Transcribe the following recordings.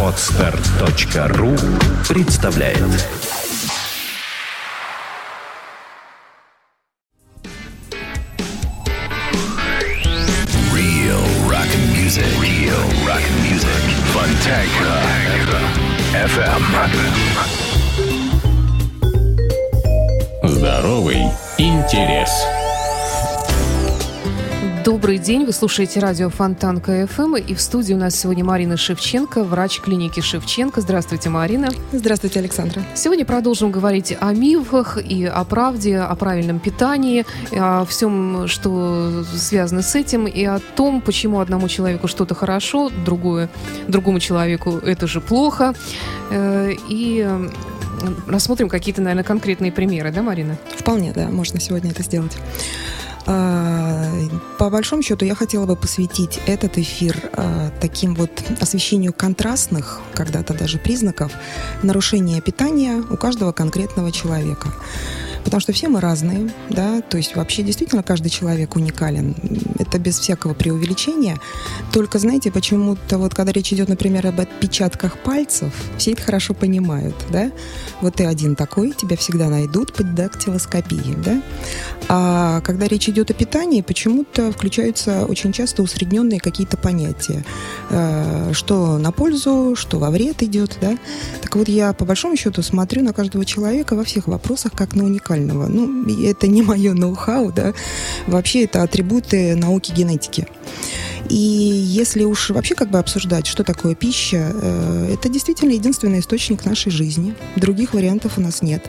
Отстар.ру представляет Real rock music. Real rock music. Fontanka. FM. Здоровый интерес. Добрый день, вы слушаете радио Фонтан КФМ, и в студии у нас сегодня Марина Шевченко, врач клиники Шевченко. Здравствуйте, Марина. Здравствуйте, Александра. Сегодня продолжим говорить о мифах и о правде, о правильном питании, о всем, что связано с этим, и о том, почему одному человеку что-то хорошо, другое, другому человеку это же плохо. Э, И рассмотрим какие-то, наверное, конкретные примеры, да, Марина? Вполне, да, можно сегодня это сделать. А, По большому счету я хотела бы посвятить этот эфир а, таким вот освещению контрастных, когда-то даже признаков нарушения питания у каждого конкретного человека. Потому что все мы разные, да, то есть вообще действительно каждый человек уникален. Это без всякого преувеличения. Только, знаете, почему-то вот когда речь идет, например, об отпечатках пальцев, все это хорошо понимают, да. Вот ты один такой, тебя всегда найдут под дактилоскопией, да. А когда речь идет о питании, почему-то включаются очень часто усредненные какие-то понятия. Э, Что на пользу, что во вред идет, да. Так вот, я по большому счету смотрю на каждого человека во всех вопросах как на уникального. Ну, это не мое ноу-хау, да. Вообще это атрибуты науки генетики. И если уж вообще как бы обсуждать, что такое пища, э, это действительно единственный источник нашей жизни. Других вариантов у нас нет.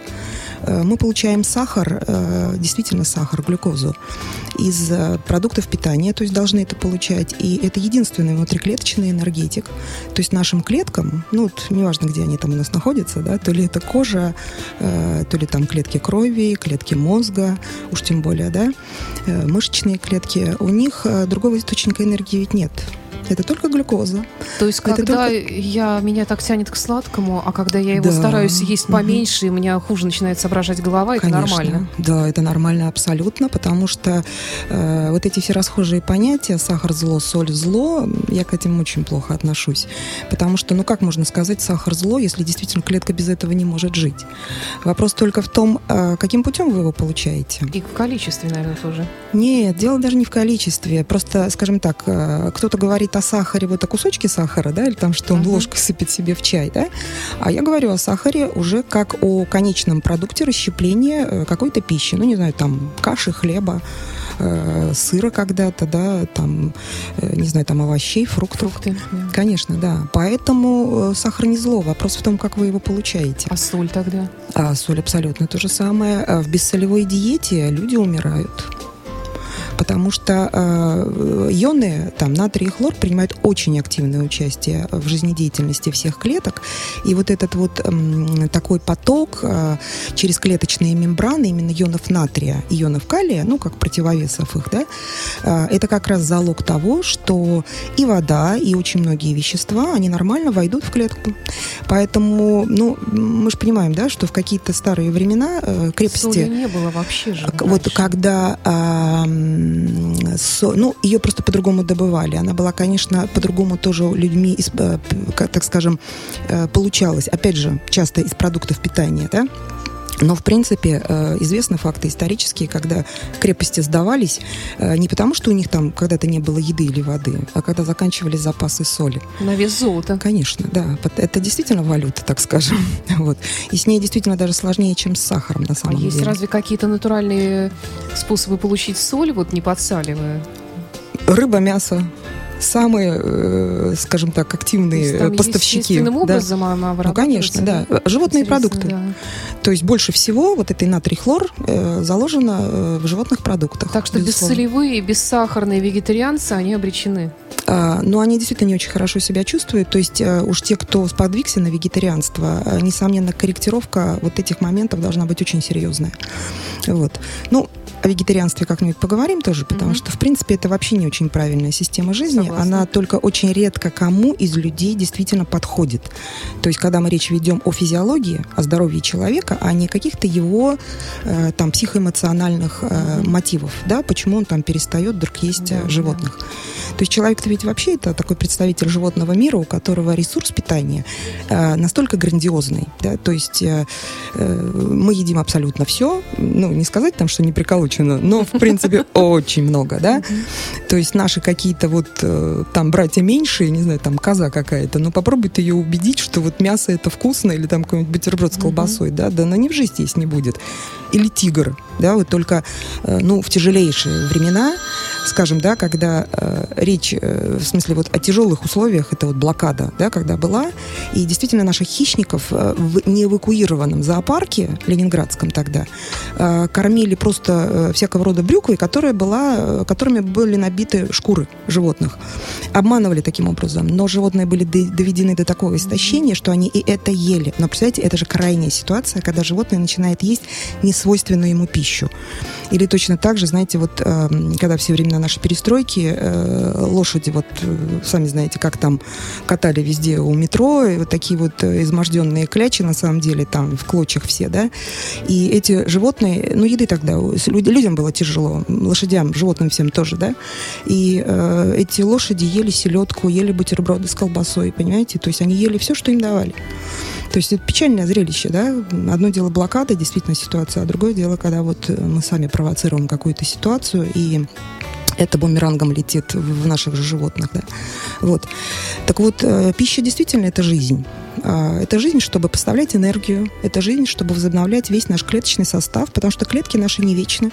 Э, Мы получаем сахар, э, действительно сахар, глюкозу, из э, продуктов питания, то есть должны это получать. И это единственный внутриклеточный энергетик. То есть нашим клеткам, ну вот неважно, где они там у нас находятся, да, то ли это кожа, то ли там клетки крови, клетки мозга, уж тем более, да, мышечные клетки, у них другого источника энергии ведь нет. Это только глюкоза. То есть, Это когда только- я, меня так тянет к сладкому, а когда я его Да. стараюсь есть поменьше, и у меня хуже начинает соображать голова, это Конечно. нормально. Да, это нормально абсолютно, потому что э, вот эти все расхожие понятия сахар зло, соль зло, я к этим очень плохо отношусь. Потому что, ну как можно сказать сахар зло, если действительно клетка без этого не может жить? Вопрос только в том, э, каким путем вы его получаете. И в количестве, наверное, тоже. Нет, дело даже не в количестве. Просто, скажем так, э, кто-то говорит о сахаре, вот о кусочке сахара, да, или там, что он Мгм. ложкой сыпет себе в чай, да. А я говорю о сахаре уже как о конечном продукте расщепления э, какой-то пищи. Ну, не знаю, там, каши, хлеба, э, сыра когда-то, да, там, э, не знаю, там, овощей, фруктов. Фрукты. да. Конечно, да. Поэтому э, сахар не зло. Вопрос в том, как вы его получаете. А соль тогда? А соль абсолютно то же самое. А В бессолевой диете люди умирают. Потому что э, ионы, там, натрий и хлор принимают очень активное участие в жизнедеятельности всех клеток. И вот этот вот м, такой поток э, через клеточные мембраны именно ионов натрия, ионов калия, ну, как противовесов их, да, э, это как раз залог того, что и вода, и очень многие вещества, они нормально войдут в клетку. Поэтому, ну, мы же понимаем, да, что в какие-то старые времена э, крепости... Соли не было вообще же. Вот раньше. когда, м, со- ну, ее просто по-другому добывали. Она была, конечно, по-другому тоже людьми, э, так скажем, э, получалась. Опять же, часто из продуктов питания, да. Но, в принципе, э, известны факты исторические, когда крепости сдавались э, не потому, что у них там когда-то не было еды или воды, а когда заканчивались запасы соли. На вес золота. Конечно, да. Это действительно валюта, так скажем. Вот. И с ней действительно даже сложнее, чем с сахаром, на А самом есть деле. разве какие-то натуральные способы получить соль, вот не подсаливая? Рыба, мясо. Самые, э, скажем так, То есть активные там поставщики. естественным Да. образом она Ну, конечно, да. Животные Интересно, продукты. да. То есть больше всего вот этой натрий-хлор э, заложено э, в животных продуктах. Так что безусловно. бессолевые, бессахарные вегетарианцы, они обречены. А, но они действительно не очень хорошо себя чувствуют. То есть э, уж те, кто сподвигся на вегетарианство, э, несомненно, корректировка вот этих моментов должна быть очень серьезная. Вот. Ну, о вегетарианстве как-нибудь поговорим тоже, потому mm-hmm. что, в принципе, это вообще не очень правильная система жизни. Согласна. Она только очень редко кому из людей действительно подходит. То есть, когда мы речь ведем о физиологии, о здоровье человека, а не каких-то его э, там психоэмоциональных э, mm-hmm. мотивов, да, почему он там перестает вдруг есть mm-hmm. животных. То есть человек-то ведь вообще это такой представитель животного мира, у которого ресурс питания э, настолько грандиозный, да, то есть э, э, мы едим абсолютно все, ну, не сказать там, что не приколочено, но, в принципе, очень много, да, то есть наши какие-то вот э, там братья меньшие, не знаю, там коза какая-то, но попробуй ты ее убедить, что вот мясо это вкусно, или там какой-нибудь бутерброд с колбасой, да, да она ни в жизни есть не будет. Или тигр, да, вот только, э, ну, в тяжелейшие времена, скажем, да, когда э, речь, э, в смысле, вот о тяжелых условиях, это вот блокада, да, когда была, и действительно наших хищников э, в неэвакуированном зоопарке, ленинградском тогда, э, кормили просто э, всякого рода брюквой, которая была, э, которыми были набиты шкуры животных. Обманывали таким образом, но животные были доведены до такого истощения, что они и это ели. Но, представляете, это же крайняя ситуация, когда животное начинает есть несвойственную ему пищу. Или точно так же, знаете, вот э, когда все времена нашей перестройки э, лошади, вот э, сами знаете, как там катали везде у метро, и вот такие вот изможденные клячи, на самом деле, там в клочьях все, да, и эти животные, ну, еды тогда, людям было тяжело, лошадям, животным всем тоже, да, и э, эти лошади ели селедку, ели бутерброды с колбасой, понимаете, то есть они ели все, что им давали. То есть это печальное зрелище, да. Одно дело блокада, действительно ситуация, а другое дело, когда вот мы сами провоцируем какую-то ситуацию и это бумерангом летит в наших же животных, да. Вот. Так вот, э, пища действительно это жизнь. А, это жизнь, чтобы поставлять энергию, это жизнь, чтобы возобновлять весь наш клеточный состав, потому что клетки наши не вечны.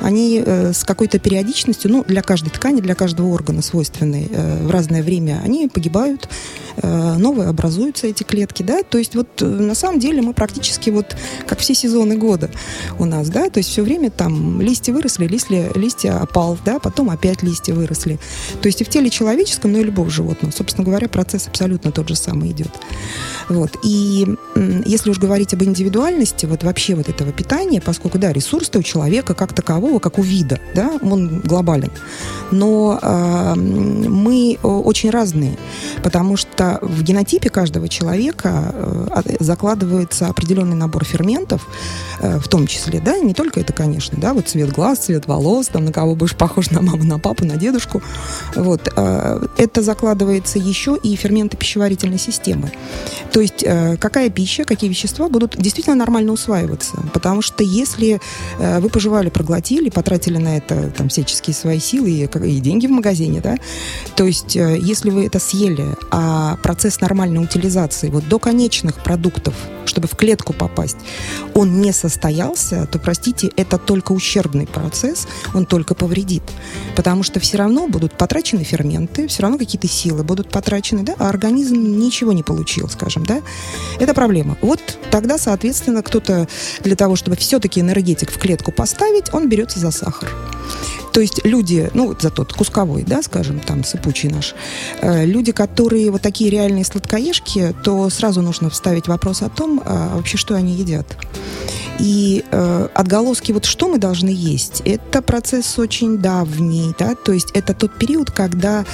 Они э, с какой-то периодичностью, ну, для каждой ткани, для каждого органа свойственной э, в разное время, они погибают, э, новые образуются эти клетки, да, то есть вот на самом деле мы практически вот как все сезоны года у нас, да, то есть все время там листья выросли, листья, листья опал, да, потом опять листья выросли. То есть и в теле человеческом, ну и любого животного, собственно говоря, процесс абсолютно тот же самый идет. Вот. И если уж говорить об индивидуальности, вот вообще вот этого питания, поскольку, да, ресурс-то у человека как такового, как у вида, да, он глобален. Но э, мы очень разные, потому что в генотипе каждого человека э, закладывается определенный набор ферментов, э, в том числе, да, не только это, конечно, да, вот цвет глаз, цвет волос, там, на кого будешь похож, на маму, на папу, на дедушку, вот, э, это закладывается еще и ферменты пищеварительной системы. То есть э, какая пища, какие вещества будут действительно нормально усваиваться. Потому что если э, вы пожевали, проглотили, потратили на это там всяческие свои силы и, и деньги в магазине, да, то есть э, если вы это съели, а процесс нормальной утилизации вот до конечных продуктов, чтобы в клетку попасть, он не состоялся, то, простите, это только ущербный процесс, он только повредит. Потому что все равно будут потрачены ферменты, все равно какие-то силы будут потрачены, да, а организм ничего не получил, скажем скажем, да, это проблема. Вот тогда, соответственно, кто-то для того, чтобы все-таки энергетик в клетку поставить, он берется за сахар. То есть люди, ну, за тот кусковой, да, скажем, там, сыпучий наш, э, люди, которые вот такие реальные сладкоежки, то сразу нужно вставить вопрос о том, а вообще, что они едят. И э, отголоски, вот что мы должны есть, это процесс очень давний, да, то есть это тот период, когда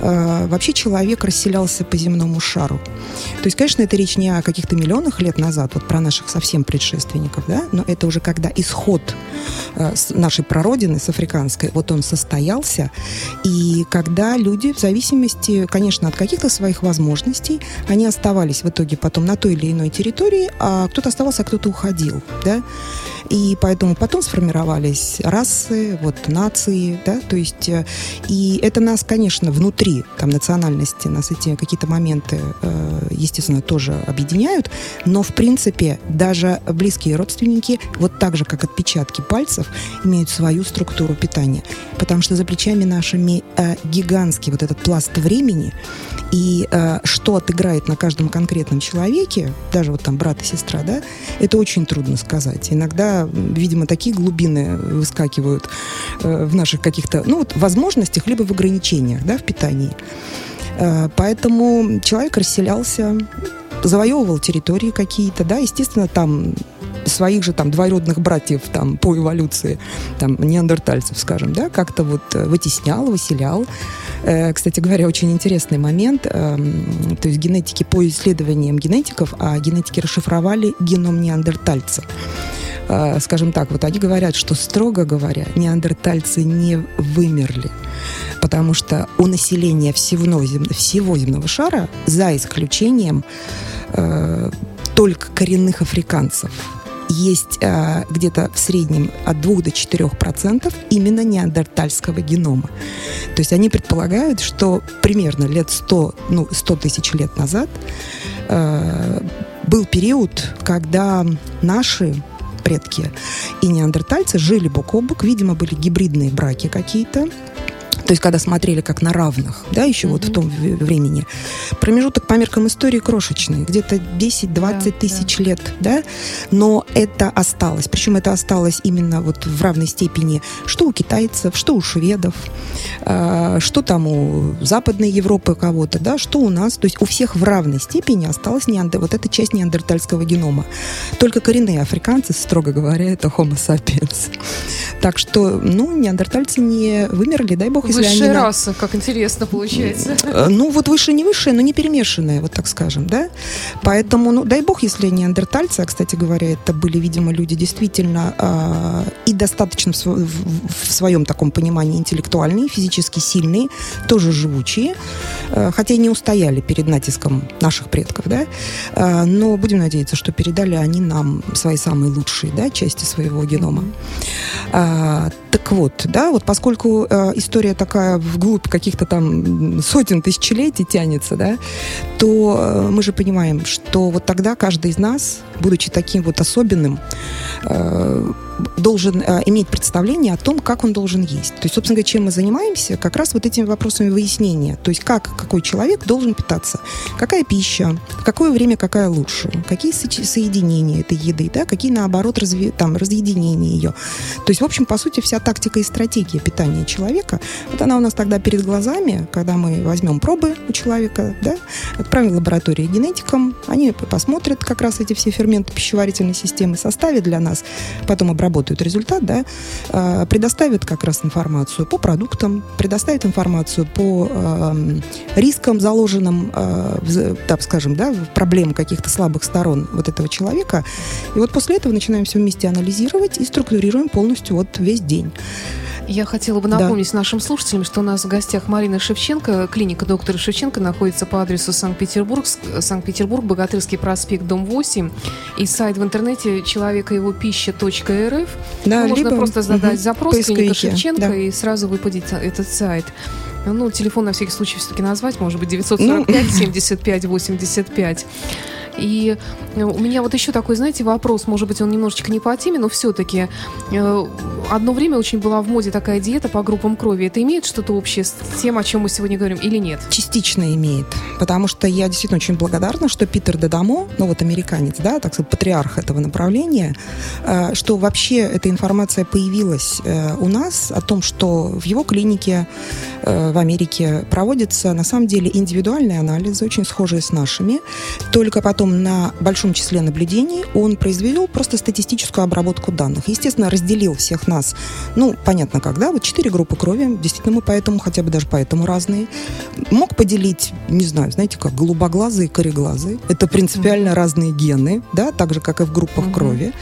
э, вообще человек расселялся по земному шару. То есть, конечно, это речь не о каких-то миллионах лет назад, вот про наших совсем предшественников, да, но это уже когда исход э, нашей прародины, с африканской, вот он состоялся, и когда люди в зависимости, конечно, от каких-то своих возможностей, они оставались в итоге потом на той или иной территории, а кто-то оставался, а кто-то уходил, да, да, и поэтому потом сформировались расы, вот нации, да, то есть, э, и это нас, конечно, внутри там национальности, нас эти какие-то моменты, э, естественно, тоже объединяют, но, в принципе, даже близкие родственники, вот так же, как отпечатки пальцев, имеют свою структуру питания, потому что за плечами нашими э, гигантский вот этот пласт времени, и э, что отыграет на каждом конкретном человеке, даже вот там брат и сестра, да, это очень трудно сказать. Иногда, видимо, такие глубины выскакивают э, в наших каких-то, ну вот, возможностях, либо в ограничениях, да, в питании. Э, поэтому человек расселялся, завоевывал территории какие-то, да, естественно, там своих же там двоюродных братьев там по эволюции, там неандертальцев, скажем, да, как-то вот э, вытеснял, выселял. Э, кстати говоря, очень интересный момент. Эм, то есть генетики по исследованиям генетиков, а генетики расшифровали геном неандертальца э, скажем так, вот они говорят, что, строго говоря, неандертальцы не вымерли, потому что у населения всего, всего земного шара, за исключением э, только коренных африканцев, есть э, где-то в среднем от 2 до 4 процентов именно неандертальского генома. То есть они предполагают, что примерно лет 100, ну, 100 тысяч лет назад э, был период, когда наши предки и неандертальцы жили бок о бок, видимо, были гибридные браки какие-то, то есть когда смотрели как на равных, да, еще mm-hmm. вот в том времени, промежуток по меркам истории крошечный, где-то 10-20 да, тысяч да. лет, да, но это осталось, причем это осталось именно вот в равной степени, что у китайцев, что у шведов, э, что там у Западной Европы кого-то, да, что у нас, то есть у всех в равной степени осталась неандер, вот эта часть неандертальского генома. Только коренные африканцы, строго говоря, это Homo sapiens. Так что, ну, неандертальцы не вымерли, дай бог, если Высшая они... раса, как интересно получается. Э, ну, вот выше не высшая, но не перемешанная, вот так скажем, да? Поэтому, ну, дай бог, если неандертальцы, а, кстати говоря, это были, видимо, люди действительно э, и достаточно в, в, в своем таком понимании интеллектуальные, физически сильные, тоже живучие, э, хотя и не устояли перед натиском наших предков, да? Э, но будем надеяться, что передали они нам свои самые лучшие, да, части своего генома. Mm-hmm. Так вот, да, вот поскольку э, история такая вглубь каких-то там сотен тысячелетий тянется, да, то э, мы же понимаем, что вот тогда каждый из нас, будучи таким вот особенным, э, должен э, иметь представление о том, как он должен есть. То есть, собственно говоря, чем мы занимаемся, как раз вот этими вопросами выяснения. То есть, как какой человек должен питаться, какая пища, какое время какая лучше, какие соединения этой еды, да, какие, наоборот, разви, там, разъединения ее. То есть, в общем, по сути, вся тактика и стратегия питания человека, вот она у нас тогда перед глазами, когда мы возьмем пробы у человека, да, отправим в лабораторию генетикам, они посмотрят как раз эти все ферменты пищеварительной системы, составят для нас, потом обработают результат, да, а, предоставят как раз информацию по продуктам, предоставят информацию по э, рискам, заложенным, э, так скажем, да, проблем каких-то слабых сторон вот этого человека. И вот после этого начинаем все вместе анализировать и структурируем полностью вот весь день. Я хотела бы напомнить да. нашим слушателям, что у нас в гостях Марина Шевченко. Клиника доктора Шевченко находится по адресу Санкт-Петербург, Санкт-Петербург, Богатырский проспект, дом 8. И сайт в интернете человека его пища.рф. Да, Можно либо, просто задать угу, запрос клиника Шевченко да. и сразу выпадет этот сайт. Ну, телефон на всякий случай все-таки назвать, может быть, 945 75 85. И э, у меня вот еще такой, знаете, вопрос, может быть, он немножечко не по теме, но все-таки э, одно время очень была в моде такая диета по группам крови. Это имеет что-то общее с тем, о чем мы сегодня говорим, или нет? Частично имеет, потому что я действительно очень благодарна, что Питер Дедамо, ну вот американец, да, так сказать, патриарх этого направления, э, что вообще эта информация появилась у нас о том, что в его клинике в Америке проводятся на самом деле индивидуальные анализы, очень схожие с нашими, только потом потом на большом числе наблюдений он произвел просто статистическую обработку данных. Естественно, разделил всех нас, ну, понятно, когда, вот четыре группы крови, действительно, мы поэтому, хотя бы даже поэтому разные. Мог поделить, не знаю, знаете, как голубоглазые и кореглазые. Это принципиально mm-hmm. разные гены, да, так же, как и в группах mm-hmm. крови.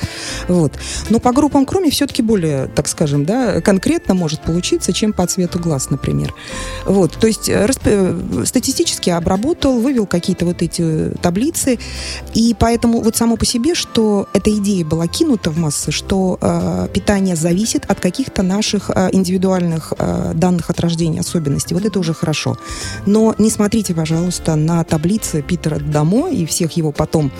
Вот. Но по группам крови все-таки более, так скажем, да, конкретно может получиться, чем по цвету глаз, например. Вот. То есть э, расп... Э, статистически обработал, вывел какие-то вот эти таблицы, и поэтому вот само по себе, что эта идея была кинута в массы, что э, питание зависит от каких-то наших э, индивидуальных э, данных от рождения, особенностей, вот это уже хорошо. Но не смотрите, пожалуйста, на таблицы Питера Дамо и всех его потом,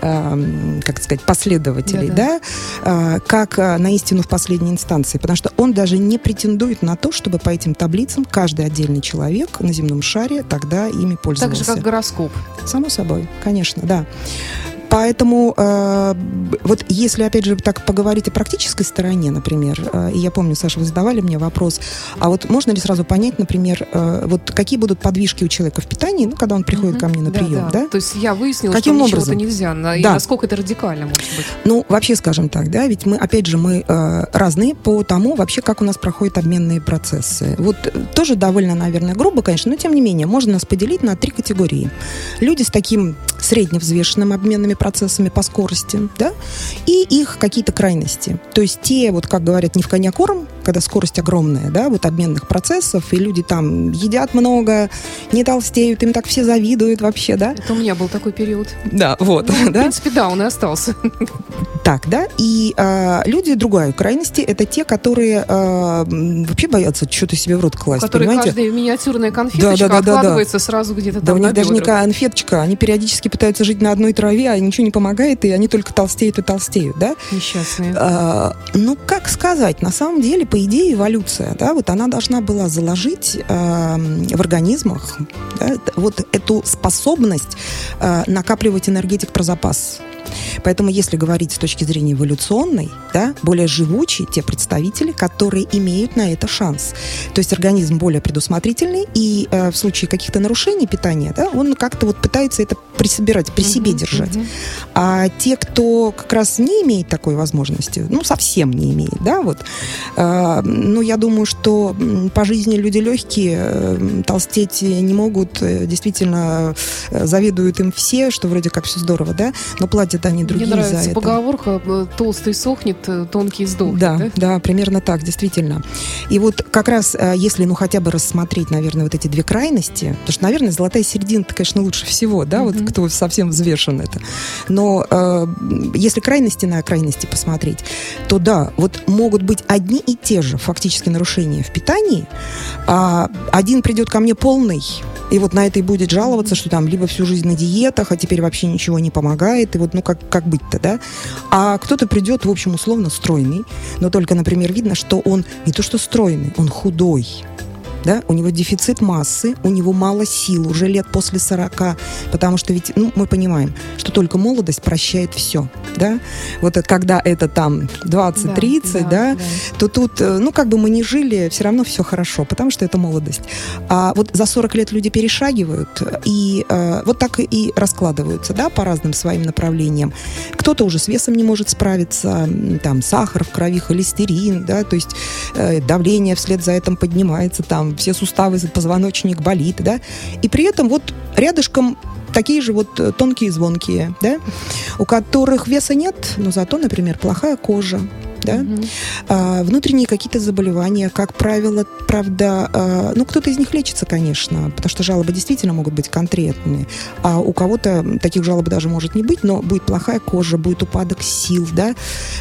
э, как сказать, последователей, да, да? Э, как э, на истину в последней инстанции, потому что он даже не претендует на то, чтобы по этим таблицам каждый отдельный человек на земном шаре тогда ими пользовался. Так же, как гороскоп. Само собой, конечно, да. да. Поэтому э, вот если, опять же, так поговорить о практической стороне, например, э, и я помню, Саша, вы задавали мне вопрос, а вот можно ли сразу понять, например, э, вот какие будут подвижки у человека в питании, ну, когда он приходит ко мне на Да, прием, да? То есть я выяснила, Каким что образом? нельзя, на- и Да. насколько это радикально может быть. Ну, вообще, скажем так, да, ведь мы, опять же, мы э, разные по тому, вообще, как у нас проходят обменные процессы. Вот э, тоже довольно, наверное, грубо, конечно, но тем не менее, можно нас поделить на три категории. Люди с таким средневзвешенным обменными процессами по скорости, да, и их какие-то крайности. То есть те, вот как говорят, не в коня корм, когда скорость огромная, да, вот обменных процессов, и люди там едят много, не толстеют, им так все завидуют вообще, да. Это у меня был такой период. Да, вот, Ну, в да. принципе, да, он и остался. Так, да. И а, люди другой крайности это те, которые м, вообще боятся что-то себе в рот У класть, которых понимаете? каждая миниатюрная конфеточка Да, да, да, да, да. откладывается сразу где-то Да там у на них даже не конфеточка, они периодически пытаются жить на одной траве, а ничего не помогает, и они только толстеют и толстеют, да? Несчастные. А, ну, как сказать, на самом деле, по идее, эволюция, да, вот она должна была заложить а, в организмах да, вот эту способность а, накапливать энергетик про запас. Поэтому, если говорить с точки зрения эволюционной, да, более живучие те представители, которые имеют на это шанс. То есть организм более предусмотрительный, и э, в случае каких-то нарушений питания, да, он как-то вот пытается это присобирать, при себе Мгм, держать. мгм. А те, кто как раз не имеет такой возможности, ну, совсем не имеет, да, вот, э, ну, я думаю, что по жизни люди легкие, э, толстеть не могут, э, действительно э, завидуют им все, что вроде как все здорово, да, но платят они Мне другие нравится за это. поговорка э, «толстый сохнет, э, тонкий сдохнет». Да, да? да, примерно так, действительно. И вот как раз, э, если, ну, хотя бы рассмотреть, наверное, вот эти две крайности, потому что, наверное, золотая середина, конечно, лучше всего, да, вот Мгм. кто совсем взвешен это. Но э, если крайности на крайности посмотреть, то да, вот могут быть одни и те же фактически нарушения в питании, а один придет ко мне полный, и вот на это и будет жаловаться, что там либо всю жизнь на диетах, а теперь вообще ничего не помогает, и вот, ну, как, как быть-то, да? А кто-то придет, в общем, условно стройный, но только, например, видно, что он не то что стройный, он худой. Да? У него дефицит массы, у него мало сил, уже лет после 40, потому что ведь, ну, мы понимаем, что только молодость прощает все, да? Вот это, когда это там 20-30, да, то тут, э, ну, как бы мы ни жили, все равно все хорошо, потому что это молодость. А вот за 40 лет люди перешагивают и э, вот так и раскладываются, да, по разным своим направлениям. Кто-то уже с весом не может справиться, там, сахар в крови, холестерин, да, то есть э, давление вслед за этим поднимается, там, все суставы, позвоночник болит, да, и при этом вот рядышком такие же вот э, тонкие звонкие, да, у которых веса нет, но зато, например, плохая кожа, да, Мгм. а, внутренние какие-то заболевания, как правило, правда, а, ну, кто-то из них лечится, конечно, потому что жалобы действительно могут быть конкретные, а у кого-то таких жалоб даже может не быть, но будет плохая кожа, будет упадок сил, да,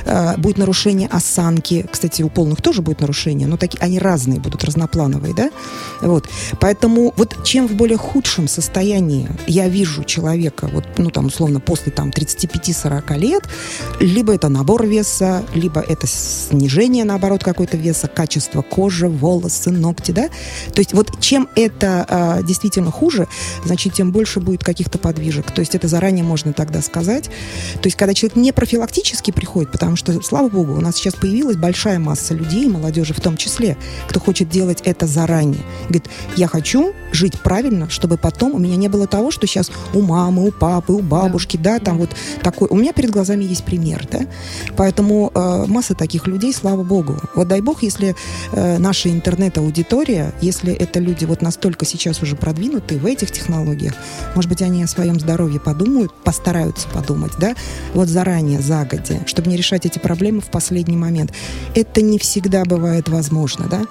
а, будет нарушение осанки, кстати, у полных тоже будет нарушение, но такие, они разные будут, разноплановые, да, вот, поэтому вот чем в более худшем состоянии я вижу человека, вот, ну, там, условно, после, там, 35-40 лет, либо это набор веса, либо это снижение, наоборот, какой-то веса, качество кожи, волосы, ногти, да? То есть вот чем это а, действительно хуже, значит, тем больше будет каких-то подвижек. То есть это заранее можно тогда сказать. То есть когда человек не профилактически приходит, потому что, слава богу, у нас сейчас появилась большая масса людей, молодежи в том числе, кто хочет делать это заранее. Говорит, я хочу жить правильно, чтобы потом у меня не было того, что сейчас у мамы, у папы, у бабушки, да, там вот такой. У меня перед глазами есть пример, да. Поэтому э, масса таких людей, слава богу. Вот дай бог, если э, наша интернет-аудитория, если это люди вот настолько сейчас уже продвинутые в этих технологиях, может быть, они о своем здоровье подумают, постараются подумать, да, вот заранее, загодя, чтобы не решать эти проблемы в последний момент. Это не всегда бывает возможно, да.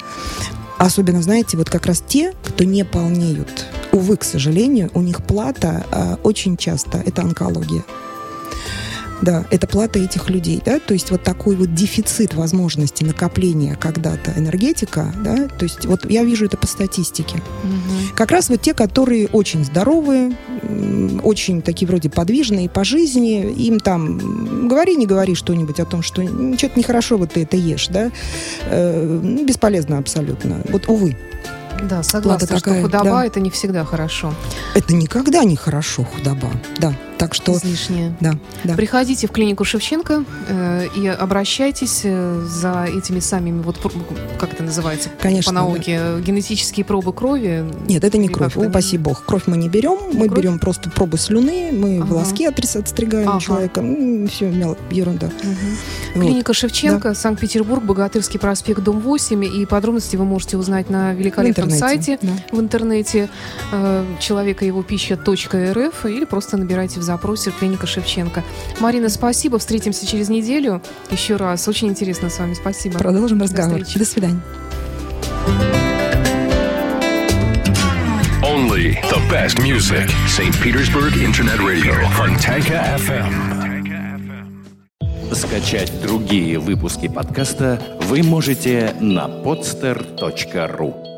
Особенно, знаете, вот как раз те, кто не полнеют. Увы, к сожалению, у них плата а, очень часто это онкология. Да, это плата этих людей, да, то есть вот такой вот дефицит возможности накопления когда-то энергетика, да, то есть вот я вижу это по статистике. Мгм. Как раз вот те, которые очень здоровые, очень такие вроде подвижные по жизни, им там говори, не говори что-нибудь о том, что что-то нехорошо вот ты это ешь, да, Э, ну, бесполезно абсолютно. Вот, увы, Да, согласна, такая, что худоба да. это не всегда хорошо. это никогда не хорошо, худоба, да. Так что... Излишнее. Да, да. Приходите в клинику Шевченко э, и обращайтесь э, за этими самими, вот как это называется Конечно, по науке, да. генетические пробы крови. Нет, это не кровь, упаси бог. Кровь мы не берем, мы кровь? берем просто пробы слюны, мы Ага. волоски отстригаем Ага. человека, все, мело- ерунда. Мгм. Вот. Клиника Шевченко, Санкт-Петербург, Богатырский проспект, дом 8. И подробности вы можете узнать на В великолепном интернете. сайте да. в интернете э, человека его пища.рф или просто набирайте в запросе клиника Шевченко. Марина, спасибо. Встретимся через неделю. Еще раз. Очень интересно с вами. Спасибо. Продолжим До разговор. встречи. До свидания. Only the best music. St. Petersburg Internet Radio. Fontanka FM. Скачать другие выпуски подкаста вы можете на podster.ru